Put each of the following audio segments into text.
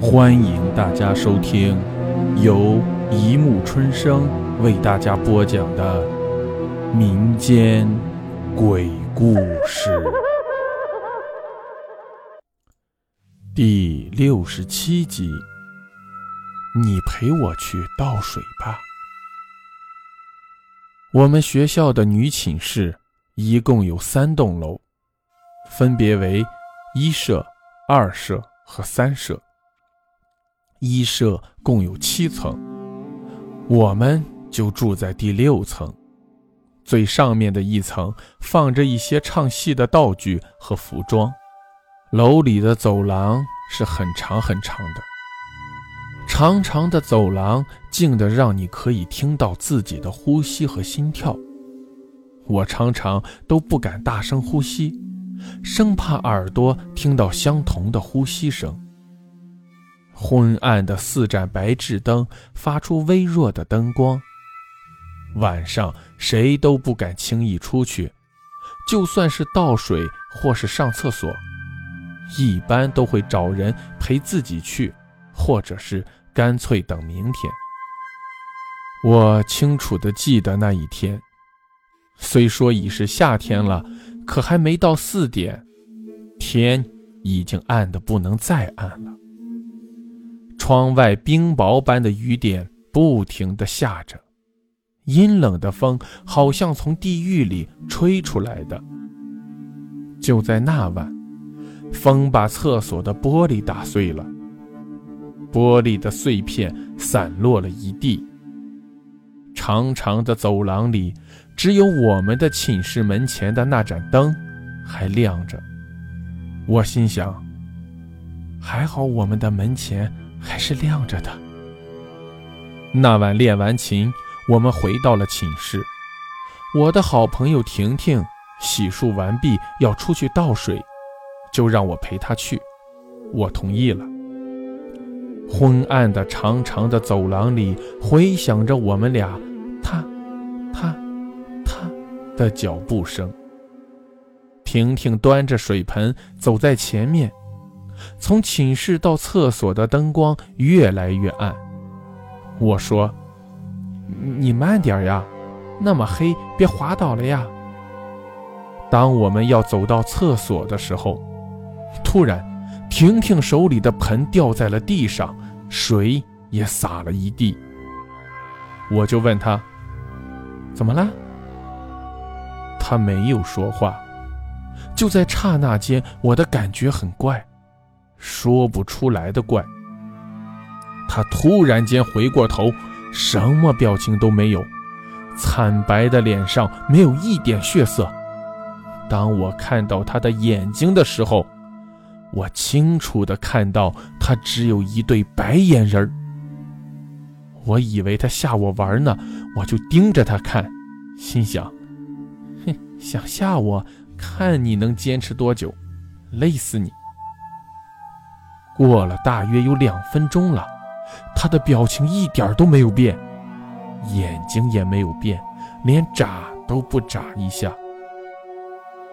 欢迎大家收听由一木春生为大家播讲的民间鬼故事第六十七集。你陪我去倒水吧。我们学校的女寝室一共有三栋楼，分别为一舍、二舍和三舍。一舍共有七层，我们就住在第六层。最上面的一层放着一些唱戏的道具和服装。楼里的走廊是很长很长的，长长的走廊静得让你可以听到自己的呼吸和心跳。我常常都不敢大声呼吸，生怕耳朵听到相同的呼吸声。昏暗的四盏白炽灯发出微弱的灯光。晚上谁都不敢轻易出去，就算是倒水或是上厕所，一般都会找人陪自己去，或者是干脆等明天。我清楚地记得那一天，虽说已是夏天了，可还没到四点，天已经暗得不能再暗了。窗外冰雹般的雨点不停地下着，阴冷的风好像从地狱里吹出来的。就在那晚，风把厕所的玻璃打碎了，玻璃的碎片散落了一地。长长的走廊里，只有我们的寝室门前的那盏灯还亮着。我心想，还好我们的门前。还是亮着的。那晚练完琴，我们回到了寝室。我的好朋友婷婷洗漱完毕，要出去倒水，就让我陪她去。我同意了。昏暗的长长的走廊里，回响着我们俩“踏、踏、踏”的脚步声。婷婷端着水盆走在前面。从寝室到厕所的灯光越来越暗。我说：“你慢点呀，那么黑，别滑倒了呀。”当我们要走到厕所的时候，突然，婷婷手里的盆掉在了地上，水也洒了一地。我就问她：“怎么了？”她没有说话。就在刹那间，我的感觉很怪。说不出来的怪。他突然间回过头，什么表情都没有，惨白的脸上没有一点血色。当我看到他的眼睛的时候，我清楚的看到他只有一对白眼仁儿。我以为他吓我玩呢，我就盯着他看，心想：哼，想吓我，看你能坚持多久，累死你！过了大约有两分钟了，他的表情一点都没有变，眼睛也没有变，连眨都不眨一下。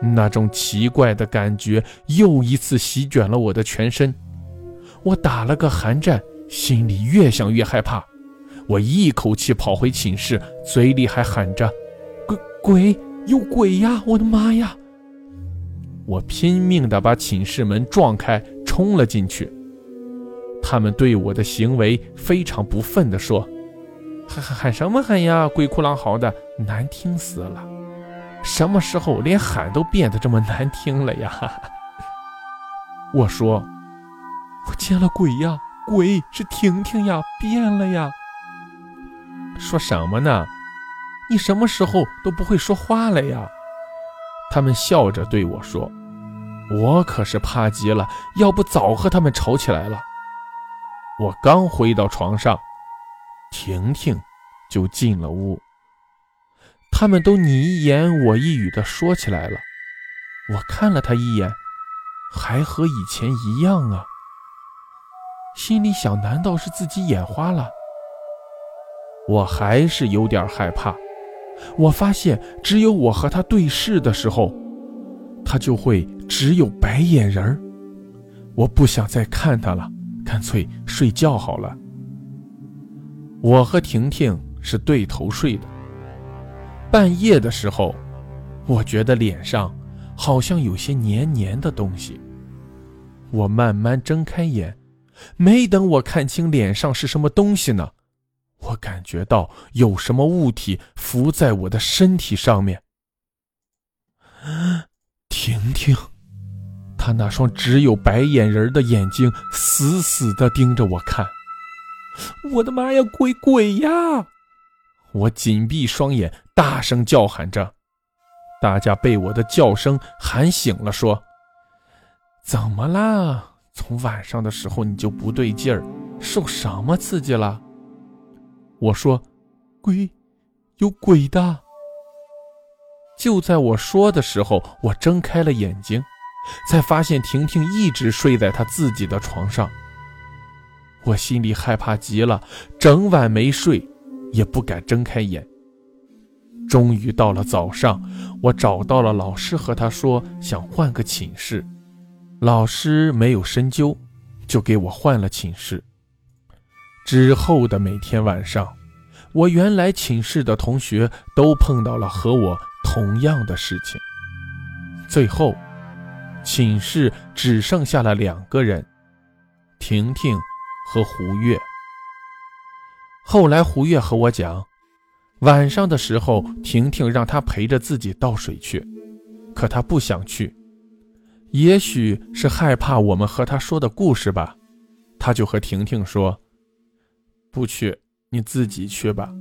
那种奇怪的感觉又一次席卷了我的全身，我打了个寒战，心里越想越害怕。我一口气跑回寝室，嘴里还喊着：“鬼鬼，有鬼呀！我的妈呀！”我拼命地把寝室门撞开。冲了进去，他们对我的行为非常不忿地说：“喊喊喊什么喊呀，鬼哭狼嚎的，难听死了！什么时候连喊都变得这么难听了呀？” 我说：“我见了鬼呀，鬼是婷婷呀，变了呀。”说什么呢？你什么时候都不会说话了呀？他们笑着对我说。我可是怕极了，要不早和他们吵起来了。我刚回到床上，婷婷就进了屋。他们都你一言我一语的说起来了。我看了他一眼，还和以前一样啊。心里想，难道是自己眼花了？我还是有点害怕。我发现，只有我和他对视的时候。他就会只有白眼人儿，我不想再看他了，干脆睡觉好了。我和婷婷是对头睡的。半夜的时候，我觉得脸上好像有些黏黏的东西。我慢慢睁开眼，没等我看清脸上是什么东西呢，我感觉到有什么物体浮在我的身体上面。婷婷，她那双只有白眼仁的眼睛死死地盯着我看。我的妈呀，鬼鬼呀！我紧闭双眼，大声叫喊着。大家被我的叫声喊醒了，说：“怎么啦？从晚上的时候你就不对劲儿，受什么刺激了？”我说：“鬼，有鬼的。”就在我说的时候，我睁开了眼睛，才发现婷婷一直睡在她自己的床上。我心里害怕极了，整晚没睡，也不敢睁开眼。终于到了早上，我找到了老师，和他说想换个寝室。老师没有深究，就给我换了寝室。之后的每天晚上，我原来寝室的同学都碰到了和我同样的事情。最后，寝室只剩下了两个人：婷婷。和胡月。后来胡月和我讲，晚上的时候，婷婷让他陪着自己倒水去，可他不想去，也许是害怕我们和他说的故事吧，他就和婷婷说：“不去，你自己去吧。”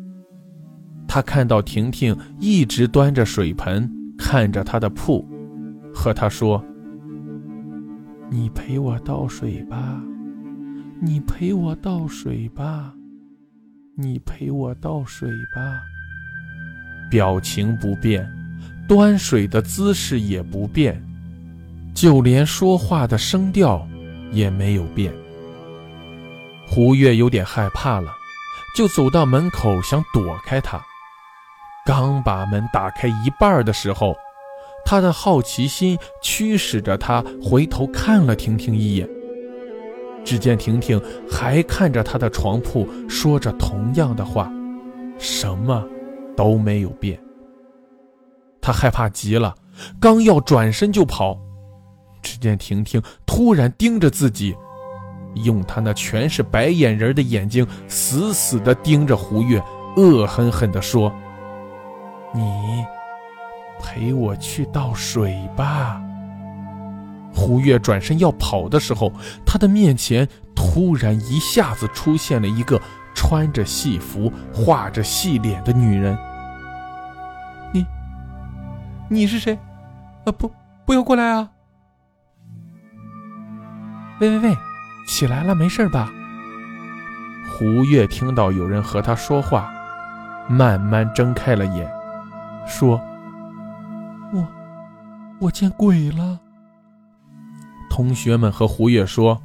他看到婷婷一直端着水盆看着他的铺，和他说：“你陪我倒水吧。”你陪我倒水吧，你陪我倒水吧。表情不变，端水的姿势也不变，就连说话的声调也没有变。胡月有点害怕了，就走到门口想躲开他。刚把门打开一半的时候，他的好奇心驱使着他回头看了婷婷一眼。只见婷婷还看着他的床铺，说着同样的话，什么都没有变。他害怕极了，刚要转身就跑，只见婷婷突然盯着自己，用她那全是白眼仁的眼睛死死地盯着胡月，恶狠狠地说：“你陪我去倒水吧。”胡月转身要跑的时候，他的面前突然一下子出现了一个穿着戏服、画着细脸的女人。你，你是谁？啊，不，不要过来啊！喂喂喂，起来了，没事吧？胡月听到有人和他说话，慢慢睁开了眼，说：“我，我见鬼了。”同学们和胡月说：“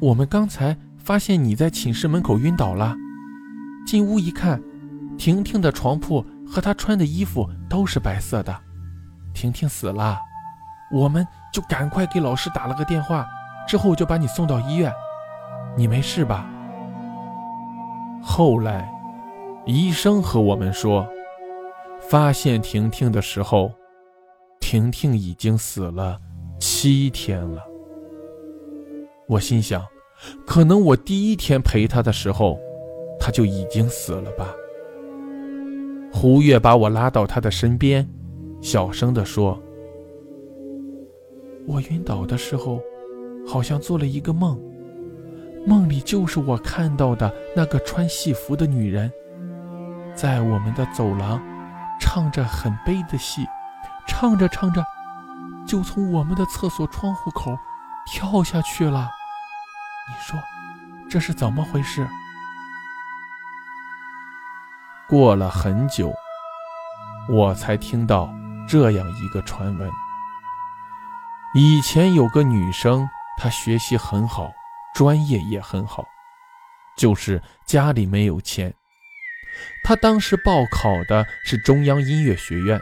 我们刚才发现你在寝室门口晕倒了，进屋一看，婷婷的床铺和她穿的衣服都是白色的，婷婷死了，我们就赶快给老师打了个电话，之后就把你送到医院，你没事吧？”后来，医生和我们说，发现婷婷的时候，婷婷已经死了。七天了，我心想，可能我第一天陪她的时候，她就已经死了吧。胡月把我拉到他的身边，小声地说：“我晕倒的时候，好像做了一个梦，梦里就是我看到的那个穿戏服的女人，在我们的走廊，唱着很悲的戏，唱着唱着。”就从我们的厕所窗户口跳下去了，你说这是怎么回事？过了很久，我才听到这样一个传闻：以前有个女生，她学习很好，专业也很好，就是家里没有钱。她当时报考的是中央音乐学院。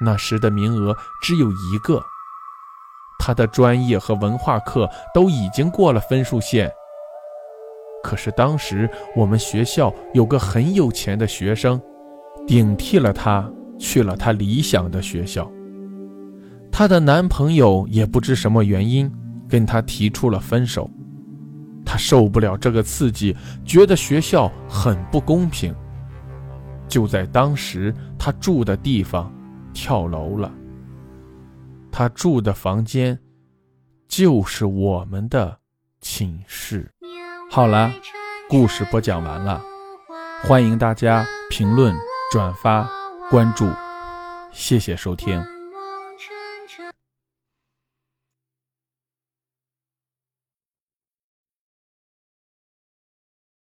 那时的名额只有一个，他的专业和文化课都已经过了分数线。可是当时我们学校有个很有钱的学生，顶替了他去了他理想的学校。她的男朋友也不知什么原因跟她提出了分手，他受不了这个刺激，觉得学校很不公平。就在当时，他住的地方跳楼了。他住的房间就是我们的寝室。好了，故事播讲完了，欢迎大家评论、转发、关注，谢谢收听。